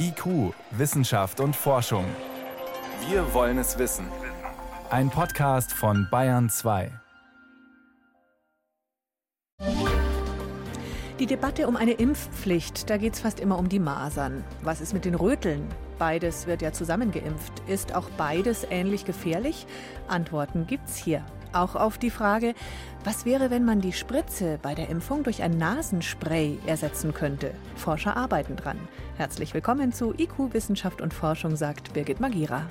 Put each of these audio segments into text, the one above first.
IQ, Wissenschaft und Forschung. Wir wollen es wissen. Ein Podcast von Bayern 2. Die Debatte um eine Impfpflicht, da geht es fast immer um die Masern. Was ist mit den Röteln? Beides wird ja zusammengeimpft. Ist auch beides ähnlich gefährlich? Antworten gibt's hier. Auch auf die Frage, was wäre, wenn man die Spritze bei der Impfung durch ein Nasenspray ersetzen könnte? Forscher arbeiten dran. Herzlich willkommen zu IQ Wissenschaft und Forschung, sagt Birgit Magira.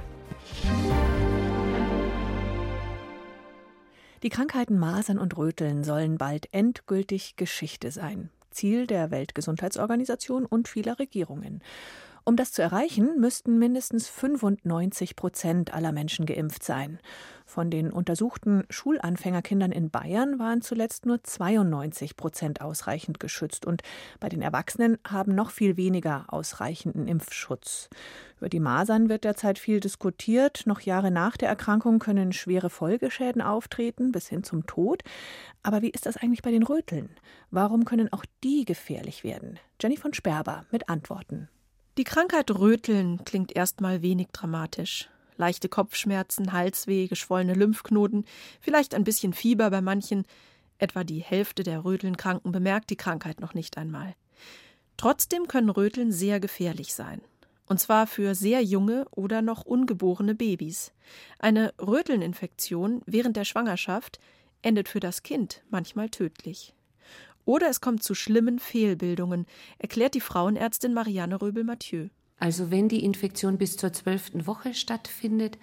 Die Krankheiten Masern und Röteln sollen bald endgültig Geschichte sein. Ziel der Weltgesundheitsorganisation und vieler Regierungen. Um das zu erreichen, müssten mindestens 95 Prozent aller Menschen geimpft sein. Von den untersuchten Schulanfängerkindern in Bayern waren zuletzt nur 92 Prozent ausreichend geschützt und bei den Erwachsenen haben noch viel weniger ausreichenden Impfschutz. Über die Masern wird derzeit viel diskutiert. Noch Jahre nach der Erkrankung können schwere Folgeschäden auftreten, bis hin zum Tod. Aber wie ist das eigentlich bei den Röteln? Warum können auch die gefährlich werden? Jenny von Sperber mit Antworten. Die Krankheit Röteln klingt erstmal wenig dramatisch. Leichte Kopfschmerzen, Halsweh, geschwollene Lymphknoten, vielleicht ein bisschen Fieber bei manchen. Etwa die Hälfte der Rötelnkranken bemerkt die Krankheit noch nicht einmal. Trotzdem können Röteln sehr gefährlich sein. Und zwar für sehr junge oder noch ungeborene Babys. Eine Rötelninfektion während der Schwangerschaft endet für das Kind manchmal tödlich. Oder es kommt zu schlimmen Fehlbildungen, erklärt die Frauenärztin Marianne Röbel-Mathieu. Also wenn die Infektion bis zur zwölften Woche stattfindet,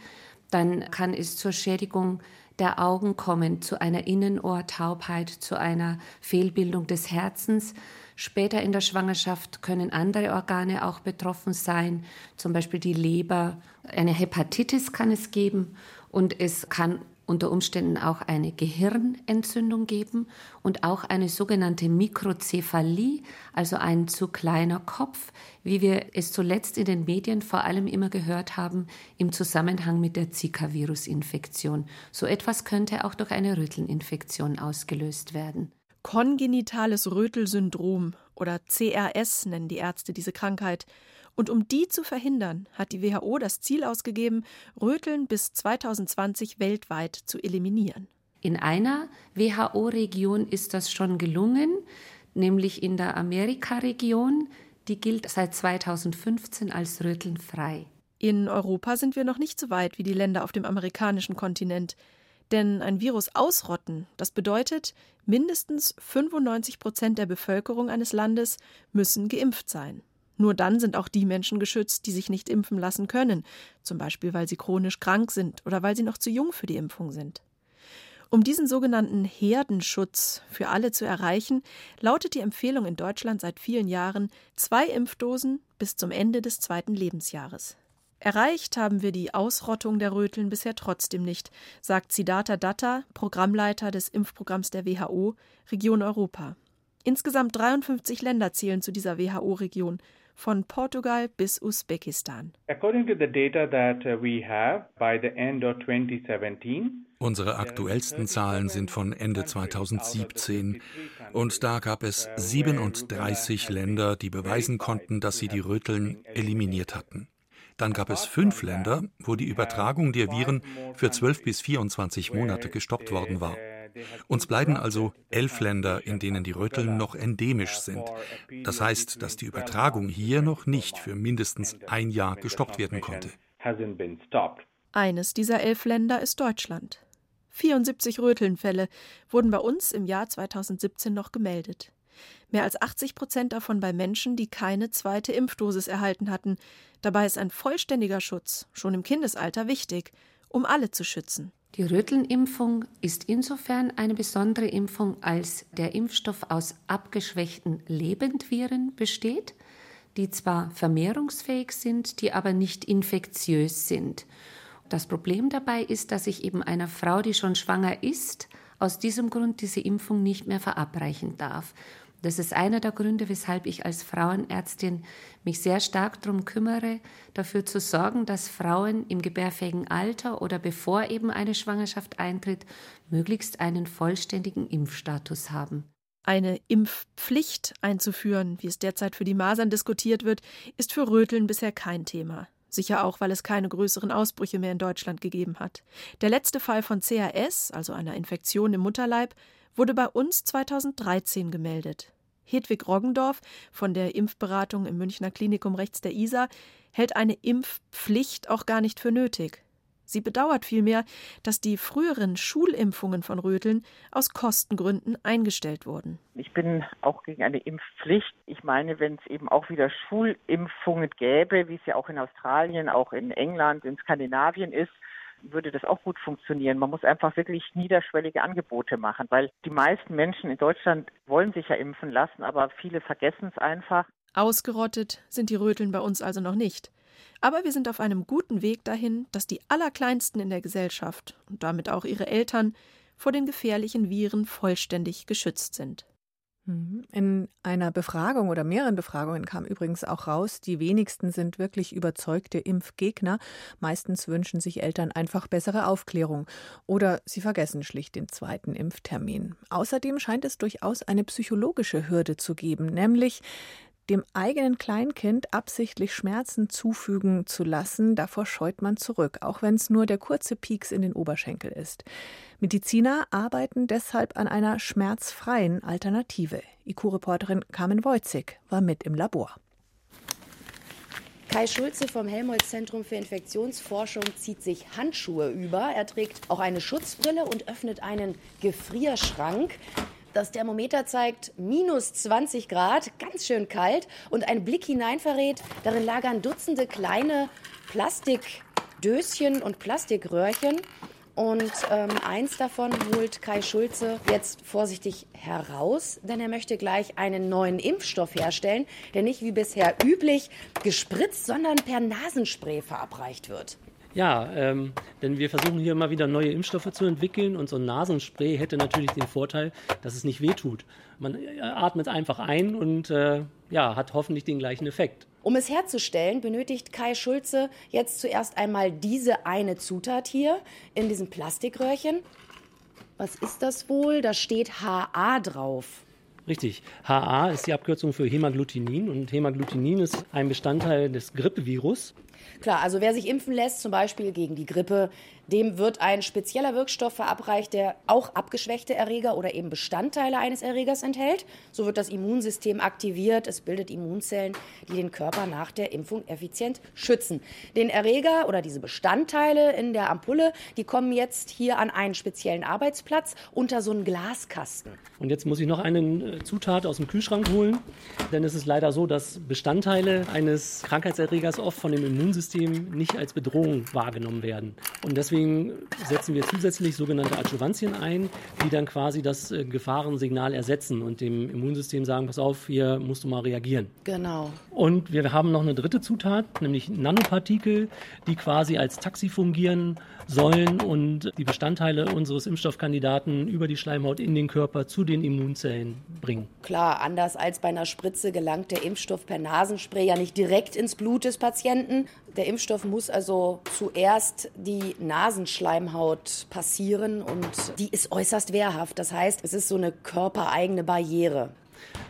dann kann es zur Schädigung der Augen kommen, zu einer Innenohrtaubheit, zu einer Fehlbildung des Herzens. Später in der Schwangerschaft können andere Organe auch betroffen sein, zum Beispiel die Leber. Eine Hepatitis kann es geben und es kann unter Umständen auch eine Gehirnentzündung geben und auch eine sogenannte Mikrozephalie, also ein zu kleiner Kopf, wie wir es zuletzt in den Medien vor allem immer gehört haben im Zusammenhang mit der Zika-Virus-Infektion. So etwas könnte auch durch eine Rötelninfektion ausgelöst werden. Kongenitales Rötelsyndrom oder CRS nennen die Ärzte diese Krankheit. Und um die zu verhindern, hat die WHO das Ziel ausgegeben, Röteln bis 2020 weltweit zu eliminieren. In einer WHO-Region ist das schon gelungen, nämlich in der Amerika-Region. Die gilt seit 2015 als rötelnfrei. In Europa sind wir noch nicht so weit wie die Länder auf dem amerikanischen Kontinent. Denn ein Virus ausrotten, das bedeutet, mindestens 95 Prozent der Bevölkerung eines Landes müssen geimpft sein. Nur dann sind auch die Menschen geschützt, die sich nicht impfen lassen können, zum Beispiel weil sie chronisch krank sind oder weil sie noch zu jung für die Impfung sind. Um diesen sogenannten Herdenschutz für alle zu erreichen, lautet die Empfehlung in Deutschland seit vielen Jahren zwei Impfdosen bis zum Ende des zweiten Lebensjahres. Erreicht haben wir die Ausrottung der Röteln bisher trotzdem nicht, sagt Siddhartha Datta, Programmleiter des Impfprogramms der WHO, Region Europa. Insgesamt 53 Länder zählen zu dieser WHO-Region von Portugal bis Usbekistan. According to the data that uh, we have by the end of 2017 Unsere aktuellsten Zahlen sind von Ende 2017 und da gab es 37 Länder, die beweisen konnten, dass sie die Röteln eliminiert hatten. Dann gab es fünf Länder, wo die Übertragung der Viren für 12 bis 24 Monate gestoppt worden war. Uns bleiben also elf Länder, in denen die Röteln noch endemisch sind. Das heißt, dass die Übertragung hier noch nicht für mindestens ein Jahr gestoppt werden konnte. Eines dieser elf Länder ist Deutschland. 74 Rötelnfälle wurden bei uns im Jahr 2017 noch gemeldet. Mehr als 80 Prozent davon bei Menschen, die keine zweite Impfdosis erhalten hatten. Dabei ist ein vollständiger Schutz schon im Kindesalter wichtig, um alle zu schützen. Die Rötelnimpfung ist insofern eine besondere Impfung, als der Impfstoff aus abgeschwächten Lebendviren besteht, die zwar vermehrungsfähig sind, die aber nicht infektiös sind. Das Problem dabei ist, dass ich eben einer Frau, die schon schwanger ist, aus diesem Grund diese Impfung nicht mehr verabreichen darf. Das ist einer der Gründe, weshalb ich als Frauenärztin mich sehr stark darum kümmere, dafür zu sorgen, dass Frauen im gebärfähigen Alter oder bevor eben eine Schwangerschaft eintritt, möglichst einen vollständigen Impfstatus haben. Eine Impfpflicht einzuführen, wie es derzeit für die Masern diskutiert wird, ist für Röteln bisher kein Thema. Sicher auch, weil es keine größeren Ausbrüche mehr in Deutschland gegeben hat. Der letzte Fall von CAS, also einer Infektion im Mutterleib, wurde bei uns 2013 gemeldet. Hedwig Roggendorf von der Impfberatung im Münchner Klinikum rechts der Isar hält eine Impfpflicht auch gar nicht für nötig. Sie bedauert vielmehr, dass die früheren Schulimpfungen von Röteln aus Kostengründen eingestellt wurden. Ich bin auch gegen eine Impfpflicht. Ich meine, wenn es eben auch wieder Schulimpfungen gäbe, wie es ja auch in Australien, auch in England, in Skandinavien ist, würde das auch gut funktionieren. Man muss einfach wirklich niederschwellige Angebote machen, weil die meisten Menschen in Deutschland wollen sich ja impfen lassen, aber viele vergessen es einfach. Ausgerottet sind die Röteln bei uns also noch nicht. Aber wir sind auf einem guten Weg dahin, dass die Allerkleinsten in der Gesellschaft und damit auch ihre Eltern vor den gefährlichen Viren vollständig geschützt sind. Mhm. In einer Befragung oder mehreren Befragungen kam übrigens auch raus, die wenigsten sind wirklich überzeugte Impfgegner. Meistens wünschen sich Eltern einfach bessere Aufklärung oder sie vergessen schlicht den zweiten Impftermin. Außerdem scheint es durchaus eine psychologische Hürde zu geben, nämlich dem eigenen Kleinkind absichtlich Schmerzen zufügen zu lassen, davor scheut man zurück, auch wenn es nur der kurze Pieks in den Oberschenkel ist. Mediziner arbeiten deshalb an einer schmerzfreien Alternative. IQ-Reporterin Carmen Wojcik war mit im Labor. Kai Schulze vom Helmholtz-Zentrum für Infektionsforschung zieht sich Handschuhe über. Er trägt auch eine Schutzbrille und öffnet einen Gefrierschrank. Das Thermometer zeigt minus 20 Grad, ganz schön kalt. Und ein Blick hinein verrät, darin lagern Dutzende kleine Plastikdöschen und Plastikröhrchen. Und ähm, eins davon holt Kai Schulze jetzt vorsichtig heraus, denn er möchte gleich einen neuen Impfstoff herstellen, der nicht wie bisher üblich gespritzt, sondern per Nasenspray verabreicht wird. Ja, ähm, denn wir versuchen hier immer wieder neue Impfstoffe zu entwickeln und so ein Nasenspray hätte natürlich den Vorteil, dass es nicht wehtut. Man äh, atmet einfach ein und äh, ja, hat hoffentlich den gleichen Effekt. Um es herzustellen, benötigt Kai Schulze jetzt zuerst einmal diese eine Zutat hier in diesem Plastikröhrchen. Was ist das wohl? Da steht HA drauf. Richtig. HA ist die Abkürzung für Hämagglutinin und Hämagglutinin ist ein Bestandteil des Grippevirus. Klar, also wer sich impfen lässt, zum Beispiel gegen die Grippe, dem wird ein spezieller Wirkstoff verabreicht, der auch abgeschwächte Erreger oder eben Bestandteile eines Erregers enthält. So wird das Immunsystem aktiviert. Es bildet Immunzellen, die den Körper nach der Impfung effizient schützen. Den Erreger oder diese Bestandteile in der Ampulle, die kommen jetzt hier an einen speziellen Arbeitsplatz unter so einen Glaskasten. Und jetzt muss ich noch eine äh, Zutat aus dem Kühlschrank holen, denn es ist leider so, dass Bestandteile eines Krankheitserregers oft von dem Immunsystem nicht als Bedrohung wahrgenommen werden. Und deswegen Deswegen setzen wir zusätzlich sogenannte Adjuvantien ein, die dann quasi das äh, Gefahrensignal ersetzen und dem Immunsystem sagen, pass auf, hier musst du mal reagieren. Genau. Und wir haben noch eine dritte Zutat, nämlich Nanopartikel, die quasi als Taxi fungieren sollen und die Bestandteile unseres Impfstoffkandidaten über die Schleimhaut in den Körper zu den Immunzellen bringen. Klar, anders als bei einer Spritze gelangt der Impfstoff per Nasenspray ja nicht direkt ins Blut des Patienten. Der Impfstoff muss also zuerst die Nasenschleimhaut passieren und die ist äußerst wehrhaft. Das heißt, es ist so eine körpereigene Barriere.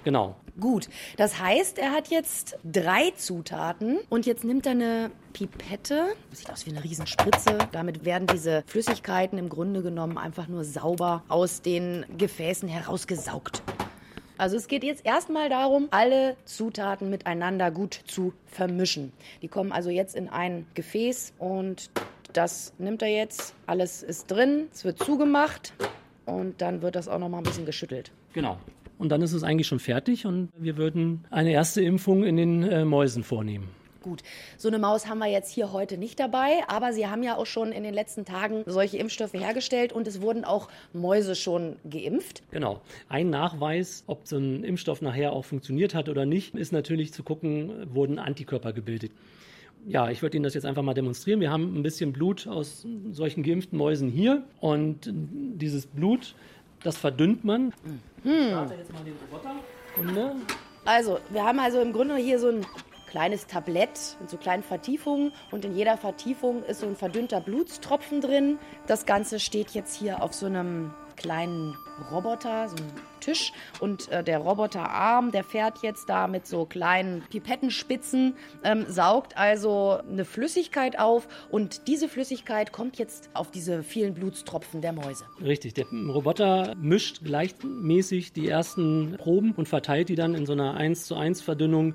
Genau. Gut, das heißt, er hat jetzt drei Zutaten und jetzt nimmt er eine Pipette, sieht aus wie eine Riesenspritze. Damit werden diese Flüssigkeiten im Grunde genommen einfach nur sauber aus den Gefäßen herausgesaugt. Also es geht jetzt erstmal darum, alle Zutaten miteinander gut zu vermischen. Die kommen also jetzt in ein Gefäß und das nimmt er jetzt. Alles ist drin, es wird zugemacht und dann wird das auch noch mal ein bisschen geschüttelt. Genau und dann ist es eigentlich schon fertig und wir würden eine erste Impfung in den äh, Mäusen vornehmen. Gut, so eine Maus haben wir jetzt hier heute nicht dabei, aber Sie haben ja auch schon in den letzten Tagen solche Impfstoffe hergestellt und es wurden auch Mäuse schon geimpft. Genau. Ein Nachweis, ob so ein Impfstoff nachher auch funktioniert hat oder nicht, ist natürlich zu gucken, wurden Antikörper gebildet. Ja, ich würde Ihnen das jetzt einfach mal demonstrieren. Wir haben ein bisschen Blut aus solchen geimpften Mäusen hier und dieses Blut das verdünnt man. Hm. Ich starte jetzt mal den Roboter. Kunde. Also, wir haben also im Grunde hier so ein kleines Tablett mit so kleinen Vertiefungen und in jeder Vertiefung ist so ein verdünnter Blutstropfen drin. Das Ganze steht jetzt hier auf so einem kleinen Roboter, so einen Tisch. Und äh, der Roboterarm, der fährt jetzt da mit so kleinen Pipettenspitzen, ähm, saugt also eine Flüssigkeit auf. Und diese Flüssigkeit kommt jetzt auf diese vielen Blutstropfen der Mäuse. Richtig, der Roboter mischt gleichmäßig die ersten Proben und verteilt die dann in so einer 1 zu 1 Verdünnung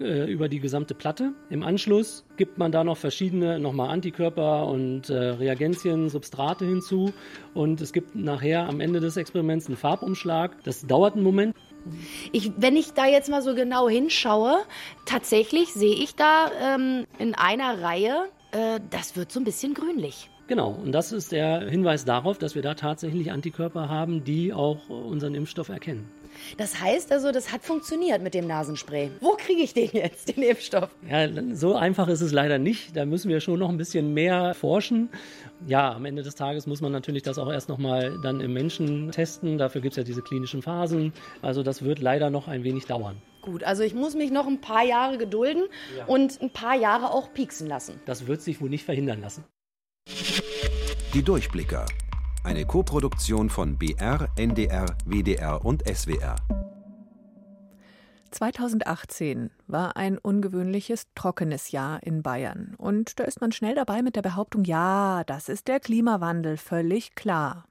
äh, über die gesamte Platte. Im Anschluss gibt man da noch verschiedene, nochmal Antikörper und äh, Reagenzien, Substrate hinzu. Und es gibt nachher am Ende des Experiments einen Farbumschlag. Das dauert einen Moment. Ich, wenn ich da jetzt mal so genau hinschaue, tatsächlich sehe ich da ähm, in einer Reihe, äh, das wird so ein bisschen grünlich. Genau, und das ist der Hinweis darauf, dass wir da tatsächlich Antikörper haben, die auch unseren Impfstoff erkennen. Das heißt also, das hat funktioniert mit dem Nasenspray. Wo kriege ich den jetzt, den Impfstoff? Ja, so einfach ist es leider nicht. Da müssen wir schon noch ein bisschen mehr forschen. Ja, am Ende des Tages muss man natürlich das auch erst nochmal dann im Menschen testen. Dafür gibt es ja diese klinischen Phasen. Also das wird leider noch ein wenig dauern. Gut, also ich muss mich noch ein paar Jahre gedulden ja. und ein paar Jahre auch pieksen lassen. Das wird sich wohl nicht verhindern lassen. Die Durchblicker. Eine Koproduktion von BR, NDR, WDR und SWR. 2018 war ein ungewöhnliches trockenes Jahr in Bayern. Und da ist man schnell dabei mit der Behauptung, ja, das ist der Klimawandel, völlig klar.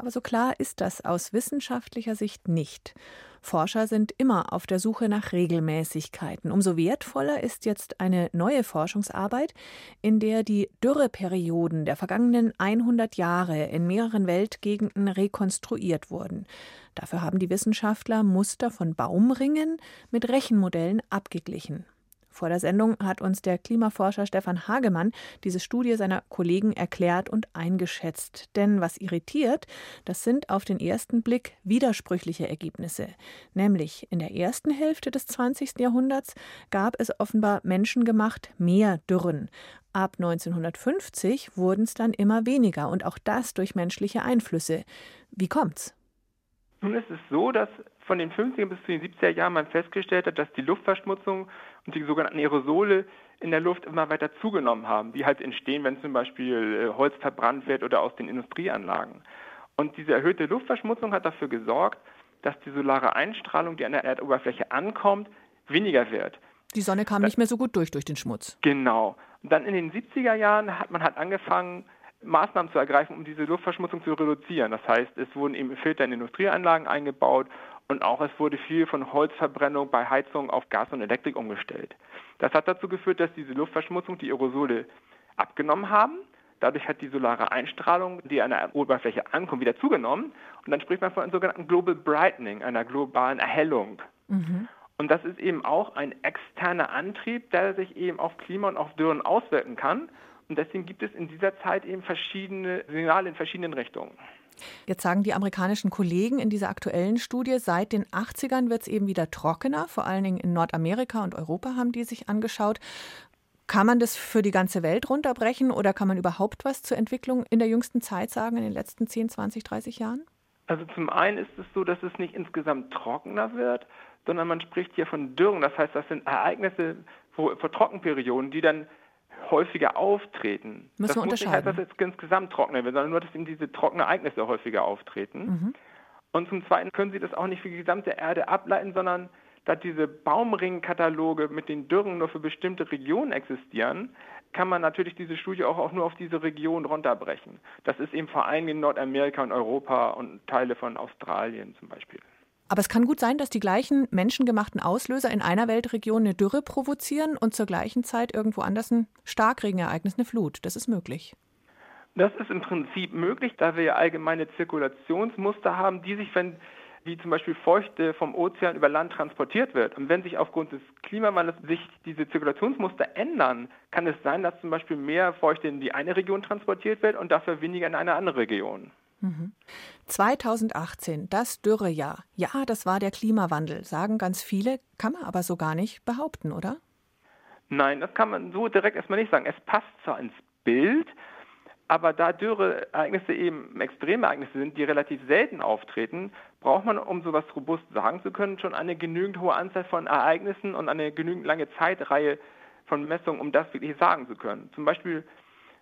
Aber so klar ist das aus wissenschaftlicher Sicht nicht. Forscher sind immer auf der Suche nach Regelmäßigkeiten. Umso wertvoller ist jetzt eine neue Forschungsarbeit, in der die Dürreperioden der vergangenen 100 Jahre in mehreren Weltgegenden rekonstruiert wurden. Dafür haben die Wissenschaftler Muster von Baumringen mit Rechenmodellen abgeglichen. Vor der Sendung hat uns der Klimaforscher Stefan Hagemann diese Studie seiner Kollegen erklärt und eingeschätzt. Denn was irritiert, das sind auf den ersten Blick widersprüchliche Ergebnisse. Nämlich in der ersten Hälfte des 20. Jahrhunderts gab es offenbar menschengemacht mehr Dürren. Ab 1950 wurden es dann immer weniger und auch das durch menschliche Einflüsse. Wie kommt's? Nun ist es so, dass von den 50er bis zu den 70er Jahren man festgestellt hat, dass die Luftverschmutzung und die sogenannten Aerosole in der Luft immer weiter zugenommen haben, die halt entstehen, wenn zum Beispiel äh, Holz verbrannt wird oder aus den Industrieanlagen. Und diese erhöhte Luftverschmutzung hat dafür gesorgt, dass die solare Einstrahlung, die an der Erdoberfläche ankommt, weniger wird. Die Sonne kam nicht mehr so gut durch durch den Schmutz. Genau. Und dann in den 70er Jahren hat man halt angefangen, Maßnahmen zu ergreifen, um diese Luftverschmutzung zu reduzieren. Das heißt, es wurden eben Filter in Industrieanlagen eingebaut und auch es wurde viel von Holzverbrennung bei Heizung auf Gas und Elektrik umgestellt. Das hat dazu geführt, dass diese Luftverschmutzung, die Aerosole abgenommen haben. Dadurch hat die solare Einstrahlung, die an der Oberfläche ankommt, wieder zugenommen. Und dann spricht man von einem sogenannten Global Brightening, einer globalen Erhellung. Mhm. Und das ist eben auch ein externer Antrieb, der sich eben auf Klima und auf Dürren auswirken kann. Und deswegen gibt es in dieser Zeit eben verschiedene Signale in verschiedenen Richtungen. Jetzt sagen die amerikanischen Kollegen in dieser aktuellen Studie, seit den 80ern wird es eben wieder trockener, vor allen Dingen in Nordamerika und Europa haben die sich angeschaut. Kann man das für die ganze Welt runterbrechen oder kann man überhaupt was zur Entwicklung in der jüngsten Zeit sagen, in den letzten 10, 20, 30 Jahren? Also zum einen ist es so, dass es nicht insgesamt trockener wird, sondern man spricht hier von Dürren. Das heißt, das sind Ereignisse vor Trockenperioden, die dann häufiger auftreten. Müssen das wir muss nicht heißen, dass es insgesamt trockener wird, sondern nur, dass eben diese trockenen Ereignisse häufiger auftreten. Mhm. Und zum Zweiten können Sie das auch nicht für die gesamte Erde ableiten, sondern da diese Baumringkataloge mit den Dürren nur für bestimmte Regionen existieren, kann man natürlich diese Studie auch, auch nur auf diese Region runterbrechen. Das ist eben vor allem in Nordamerika und Europa und Teile von Australien zum Beispiel. Aber es kann gut sein, dass die gleichen menschengemachten Auslöser in einer Weltregion eine Dürre provozieren und zur gleichen Zeit irgendwo anders ein Starkregenereignis, eine Flut. Das ist möglich. Das ist im Prinzip möglich, da wir ja allgemeine Zirkulationsmuster haben, die sich, wenn wie zum Beispiel Feuchte vom Ozean über Land transportiert wird. Und wenn sich aufgrund des Klimawandels sich diese Zirkulationsmuster ändern, kann es sein, dass zum Beispiel mehr Feuchte in die eine Region transportiert wird und dafür weniger in eine andere Region. 2018, das Dürrejahr. Ja, das war der Klimawandel, sagen ganz viele, kann man aber so gar nicht behaupten, oder? Nein, das kann man so direkt erstmal nicht sagen. Es passt zwar ins Bild, aber da Dürreereignisse eben Extremereignisse sind, die relativ selten auftreten, braucht man, um sowas robust sagen zu können, schon eine genügend hohe Anzahl von Ereignissen und eine genügend lange Zeitreihe von Messungen, um das wirklich sagen zu können. Zum Beispiel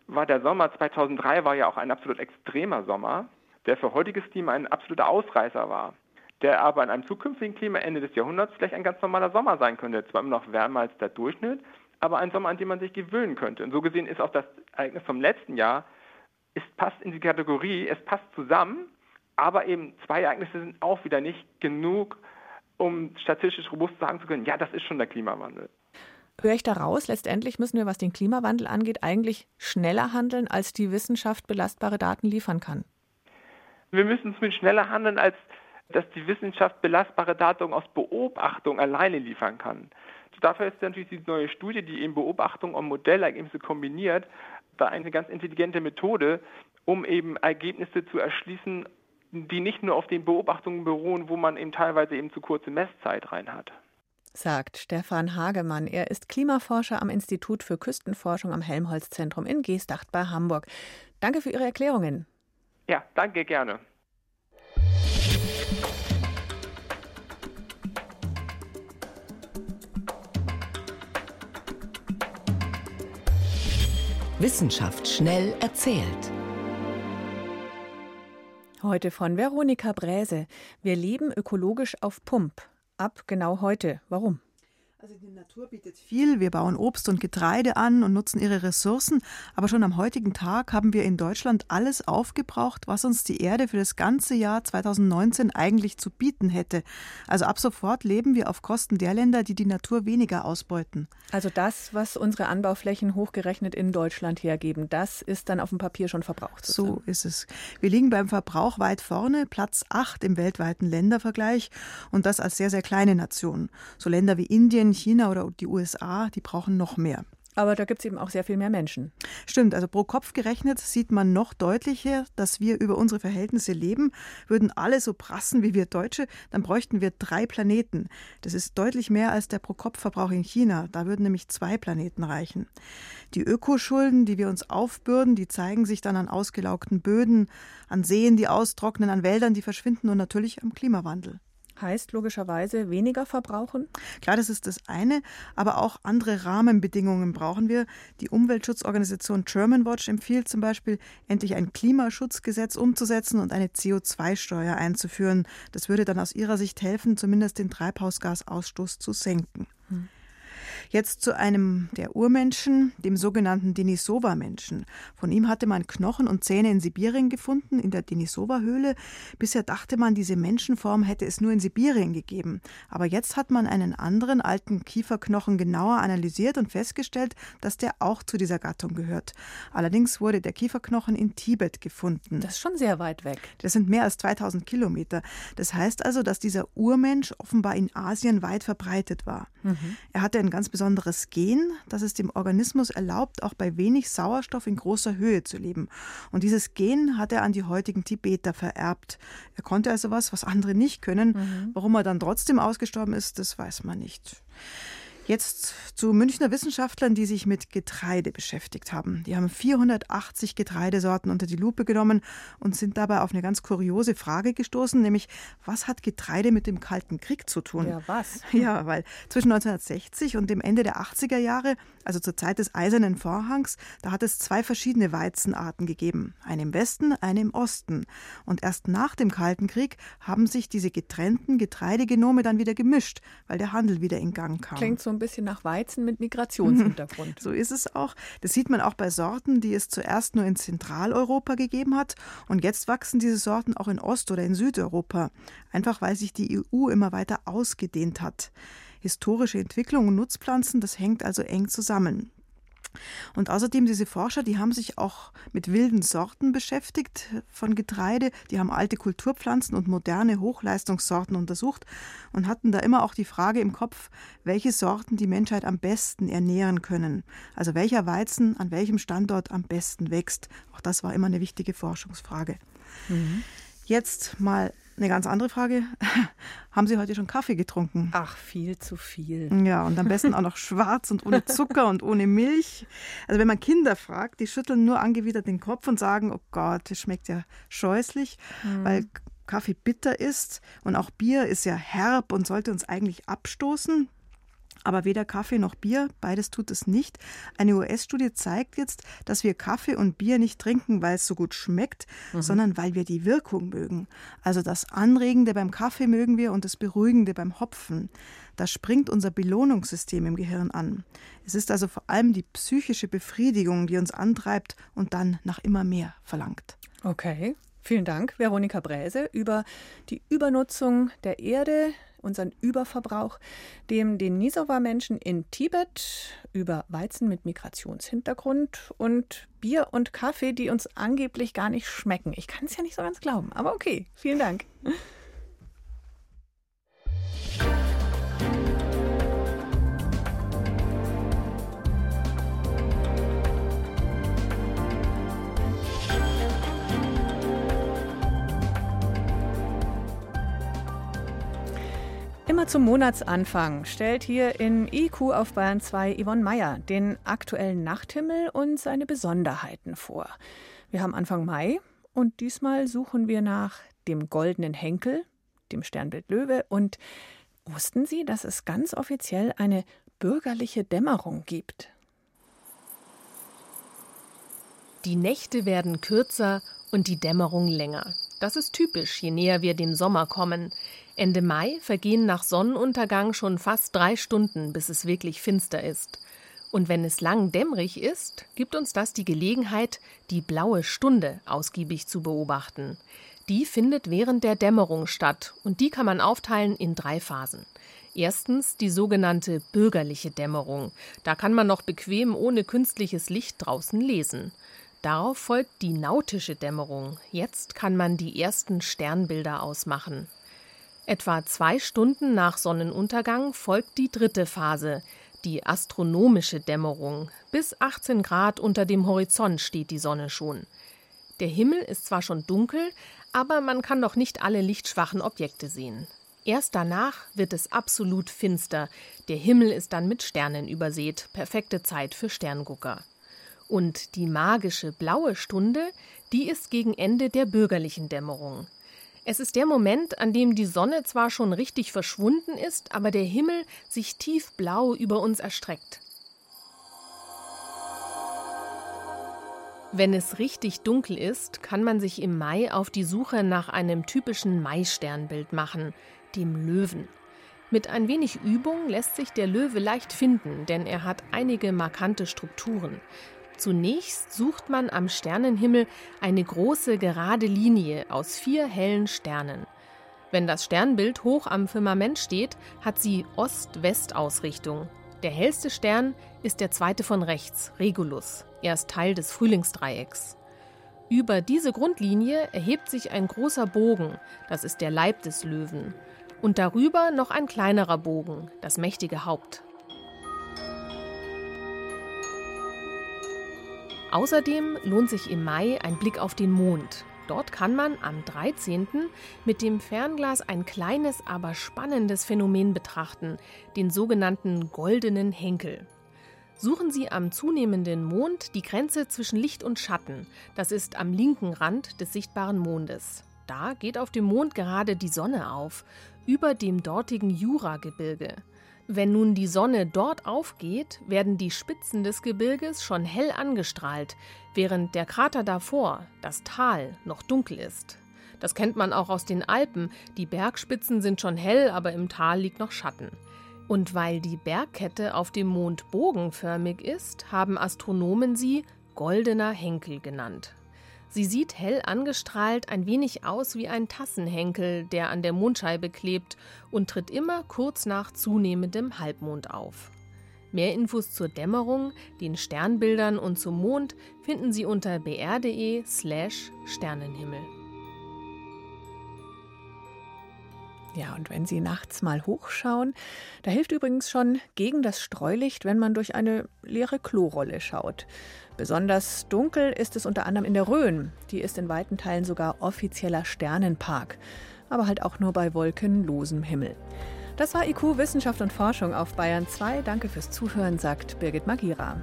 war der Sommer 2003 war ja auch ein absolut extremer Sommer. der für heutiges Klima ein absoluter Ausreißer war, der aber in einem zukünftigen Klima Ende des Jahrhunderts vielleicht ein ganz normaler Sommer sein könnte. Zwar immer noch wärmer als der Durchschnitt, aber ein Sommer, an dem man sich gewöhnen könnte. Und so gesehen ist auch das Ereignis vom letzten Jahr, es passt in die Kategorie, es passt zusammen, aber eben zwei Ereignisse sind auch wieder nicht genug, um statistisch robust sagen zu können, ja, das ist schon der Klimawandel. Höre ich daraus, letztendlich müssen wir, was den Klimawandel angeht, eigentlich schneller handeln, als die Wissenschaft belastbare Daten liefern kann? Wir müssen zumindest schneller handeln, als dass die Wissenschaft belastbare Daten aus Beobachtung alleine liefern kann. Dafür ist natürlich die neue Studie, die eben Beobachtung und Modellergebnisse kombiniert, da eine ganz intelligente Methode, um eben Ergebnisse zu erschließen, die nicht nur auf den Beobachtungen beruhen, wo man eben teilweise eben zu kurze Messzeit rein hat. Sagt Stefan Hagemann. Er ist Klimaforscher am Institut für Küstenforschung am Helmholtz-Zentrum in Geestacht bei Hamburg. Danke für Ihre Erklärungen. Ja, danke gerne. Wissenschaft schnell erzählt. Heute von Veronika Bräse. Wir leben ökologisch auf Pump. Ab genau heute. Warum? Also die Natur bietet viel. Wir bauen Obst und Getreide an und nutzen ihre Ressourcen. Aber schon am heutigen Tag haben wir in Deutschland alles aufgebraucht, was uns die Erde für das ganze Jahr 2019 eigentlich zu bieten hätte. Also ab sofort leben wir auf Kosten der Länder, die die Natur weniger ausbeuten. Also das, was unsere Anbauflächen hochgerechnet in Deutschland hergeben, das ist dann auf dem Papier schon verbraucht. Sozusagen. So ist es. Wir liegen beim Verbrauch weit vorne, Platz 8 im weltweiten Ländervergleich und das als sehr, sehr kleine Nation. So Länder wie Indien, Indien, China oder die USA, die brauchen noch mehr. Aber da gibt es eben auch sehr viel mehr Menschen. Stimmt, also pro Kopf gerechnet sieht man noch deutlicher, dass wir über unsere Verhältnisse leben. Würden alle so prassen wie wir Deutsche, dann bräuchten wir drei Planeten. Das ist deutlich mehr als der Pro-Kopf-Verbrauch in China. Da würden nämlich zwei Planeten reichen. Die Ökoschulden, die wir uns aufbürden, die zeigen sich dann an ausgelaugten Böden, an Seen, die austrocknen, an Wäldern, die verschwinden und natürlich am Klimawandel heißt logischerweise weniger verbrauchen? Klar, das ist das eine, aber auch andere Rahmenbedingungen brauchen wir. Die Umweltschutzorganisation Germanwatch empfiehlt zum Beispiel, endlich ein Klimaschutzgesetz umzusetzen und eine CO2-Steuer einzuführen. Das würde dann aus ihrer Sicht helfen, zumindest den Treibhausgasausstoß zu senken. Hm. Jetzt zu einem der Urmenschen, dem sogenannten Denisova-Menschen. Von ihm hatte man Knochen und Zähne in Sibirien gefunden, in der Denisova-Höhle. Bisher dachte man, diese Menschenform hätte es nur in Sibirien gegeben. Aber jetzt hat man einen anderen alten Kieferknochen genauer analysiert und festgestellt, dass der auch zu dieser Gattung gehört. Allerdings wurde der Kieferknochen in Tibet gefunden. Das ist schon sehr weit weg. Das sind mehr als 2000 Kilometer. Das heißt also, dass dieser Urmensch offenbar in Asien weit verbreitet war. Mhm. Er hatte ein ganz besonderes Gen, das es dem Organismus erlaubt, auch bei wenig Sauerstoff in großer Höhe zu leben. Und dieses Gen hat er an die heutigen Tibeter vererbt. Er konnte also was, was andere nicht können. Mhm. Warum er dann trotzdem ausgestorben ist, das weiß man nicht. Jetzt zu Münchner Wissenschaftlern, die sich mit Getreide beschäftigt haben. Die haben 480 Getreidesorten unter die Lupe genommen und sind dabei auf eine ganz kuriose Frage gestoßen, nämlich was hat Getreide mit dem Kalten Krieg zu tun? Ja, was? Ja, weil zwischen 1960 und dem Ende der 80er Jahre, also zur Zeit des Eisernen Vorhangs, da hat es zwei verschiedene Weizenarten gegeben. Eine im Westen, eine im Osten. Und erst nach dem Kalten Krieg haben sich diese getrennten Getreidegenome dann wieder gemischt, weil der Handel wieder in Gang kam. Klingt so ein bisschen nach Weizen mit Migrationshintergrund. So ist es auch. Das sieht man auch bei Sorten, die es zuerst nur in Zentraleuropa gegeben hat. Und jetzt wachsen diese Sorten auch in Ost- oder in Südeuropa. Einfach weil sich die EU immer weiter ausgedehnt hat. Historische Entwicklung und Nutzpflanzen, das hängt also eng zusammen. Und außerdem diese Forscher, die haben sich auch mit wilden Sorten beschäftigt von Getreide, die haben alte Kulturpflanzen und moderne Hochleistungssorten untersucht und hatten da immer auch die Frage im Kopf, welche Sorten die Menschheit am besten ernähren können. Also welcher Weizen an welchem Standort am besten wächst. Auch das war immer eine wichtige Forschungsfrage. Mhm. Jetzt mal eine ganz andere Frage. Haben Sie heute schon Kaffee getrunken? Ach, viel zu viel. Ja, und am besten auch noch schwarz und ohne Zucker und ohne Milch. Also wenn man Kinder fragt, die schütteln nur angewidert den Kopf und sagen, oh Gott, das schmeckt ja scheußlich, mhm. weil Kaffee bitter ist und auch Bier ist ja herb und sollte uns eigentlich abstoßen. Aber weder Kaffee noch Bier, beides tut es nicht. Eine US-Studie zeigt jetzt, dass wir Kaffee und Bier nicht trinken, weil es so gut schmeckt, mhm. sondern weil wir die Wirkung mögen. Also das Anregende beim Kaffee mögen wir und das Beruhigende beim Hopfen. Da springt unser Belohnungssystem im Gehirn an. Es ist also vor allem die psychische Befriedigung, die uns antreibt und dann nach immer mehr verlangt. Okay. Vielen Dank, Veronika Bräse, über die Übernutzung der Erde, unseren Überverbrauch, dem Denisova-Menschen in Tibet, über Weizen mit Migrationshintergrund und Bier und Kaffee, die uns angeblich gar nicht schmecken. Ich kann es ja nicht so ganz glauben, aber okay, vielen Dank. Immer zum Monatsanfang stellt hier in IQ auf Bayern 2 Yvonne Meyer den aktuellen Nachthimmel und seine Besonderheiten vor. Wir haben Anfang Mai und diesmal suchen wir nach dem goldenen Henkel, dem Sternbild Löwe und wussten Sie, dass es ganz offiziell eine bürgerliche Dämmerung gibt? Die Nächte werden kürzer und die Dämmerung länger. Das ist typisch, je näher wir dem Sommer kommen. Ende Mai vergehen nach Sonnenuntergang schon fast drei Stunden, bis es wirklich finster ist. Und wenn es lang dämmerig ist, gibt uns das die Gelegenheit, die blaue Stunde ausgiebig zu beobachten. Die findet während der Dämmerung statt und die kann man aufteilen in drei Phasen. Erstens die sogenannte bürgerliche Dämmerung. Da kann man noch bequem ohne künstliches Licht draußen lesen. Darauf folgt die nautische Dämmerung. Jetzt kann man die ersten Sternbilder ausmachen. Etwa zwei Stunden nach Sonnenuntergang folgt die dritte Phase, die astronomische Dämmerung. Bis 18 Grad unter dem Horizont steht die Sonne schon. Der Himmel ist zwar schon dunkel, aber man kann noch nicht alle lichtschwachen Objekte sehen. Erst danach wird es absolut finster. Der Himmel ist dann mit Sternen übersät. Perfekte Zeit für Sterngucker. Und die magische blaue Stunde, die ist gegen Ende der bürgerlichen Dämmerung. Es ist der Moment, an dem die Sonne zwar schon richtig verschwunden ist, aber der Himmel sich tiefblau über uns erstreckt. Wenn es richtig dunkel ist, kann man sich im Mai auf die Suche nach einem typischen Mai-Sternbild machen, dem Löwen. Mit ein wenig Übung lässt sich der Löwe leicht finden, denn er hat einige markante Strukturen. Zunächst sucht man am Sternenhimmel eine große gerade Linie aus vier hellen Sternen. Wenn das Sternbild hoch am Firmament steht, hat sie Ost-West-Ausrichtung. Der hellste Stern ist der zweite von rechts, Regulus. Er ist Teil des Frühlingsdreiecks. Über diese Grundlinie erhebt sich ein großer Bogen, das ist der Leib des Löwen. Und darüber noch ein kleinerer Bogen, das mächtige Haupt. Außerdem lohnt sich im Mai ein Blick auf den Mond. Dort kann man am 13. mit dem Fernglas ein kleines, aber spannendes Phänomen betrachten, den sogenannten goldenen Henkel. Suchen Sie am zunehmenden Mond die Grenze zwischen Licht und Schatten. Das ist am linken Rand des sichtbaren Mondes. Da geht auf dem Mond gerade die Sonne auf, über dem dortigen Juragebirge. Wenn nun die Sonne dort aufgeht, werden die Spitzen des Gebirges schon hell angestrahlt, während der Krater davor, das Tal, noch dunkel ist. Das kennt man auch aus den Alpen, die Bergspitzen sind schon hell, aber im Tal liegt noch Schatten. Und weil die Bergkette auf dem Mond bogenförmig ist, haben Astronomen sie goldener Henkel genannt. Sie sieht hell angestrahlt ein wenig aus wie ein Tassenhenkel, der an der Mondscheibe klebt und tritt immer kurz nach zunehmendem Halbmond auf. Mehr Infos zur Dämmerung, den Sternbildern und zum Mond finden Sie unter br.de/slash Ja, und wenn Sie nachts mal hochschauen, da hilft übrigens schon gegen das Streulicht, wenn man durch eine leere Klorolle schaut. Besonders dunkel ist es unter anderem in der Rhön. Die ist in weiten Teilen sogar offizieller Sternenpark. Aber halt auch nur bei wolkenlosem Himmel. Das war IQ Wissenschaft und Forschung auf Bayern 2. Danke fürs Zuhören, sagt Birgit Magira.